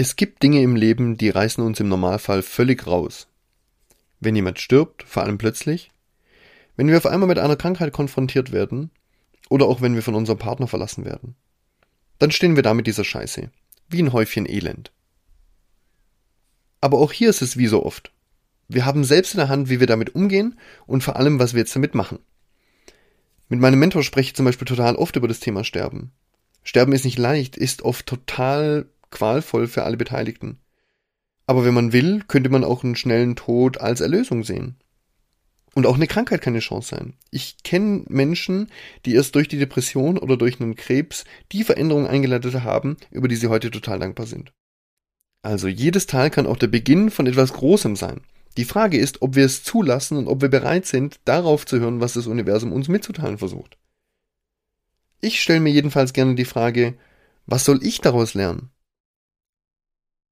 Es gibt Dinge im Leben, die reißen uns im Normalfall völlig raus. Wenn jemand stirbt, vor allem plötzlich, wenn wir auf einmal mit einer Krankheit konfrontiert werden oder auch wenn wir von unserem Partner verlassen werden, dann stehen wir da mit dieser Scheiße, wie ein Häufchen Elend. Aber auch hier ist es wie so oft. Wir haben selbst in der Hand, wie wir damit umgehen und vor allem, was wir jetzt damit machen. Mit meinem Mentor spreche ich zum Beispiel total oft über das Thema Sterben. Sterben ist nicht leicht, ist oft total qualvoll für alle Beteiligten. Aber wenn man will, könnte man auch einen schnellen Tod als Erlösung sehen. Und auch eine Krankheit kann eine Chance sein. Ich kenne Menschen, die erst durch die Depression oder durch einen Krebs die Veränderung eingeleitet haben, über die sie heute total dankbar sind. Also jedes Tal kann auch der Beginn von etwas Großem sein. Die Frage ist, ob wir es zulassen und ob wir bereit sind, darauf zu hören, was das Universum uns mitzuteilen versucht. Ich stelle mir jedenfalls gerne die Frage, was soll ich daraus lernen?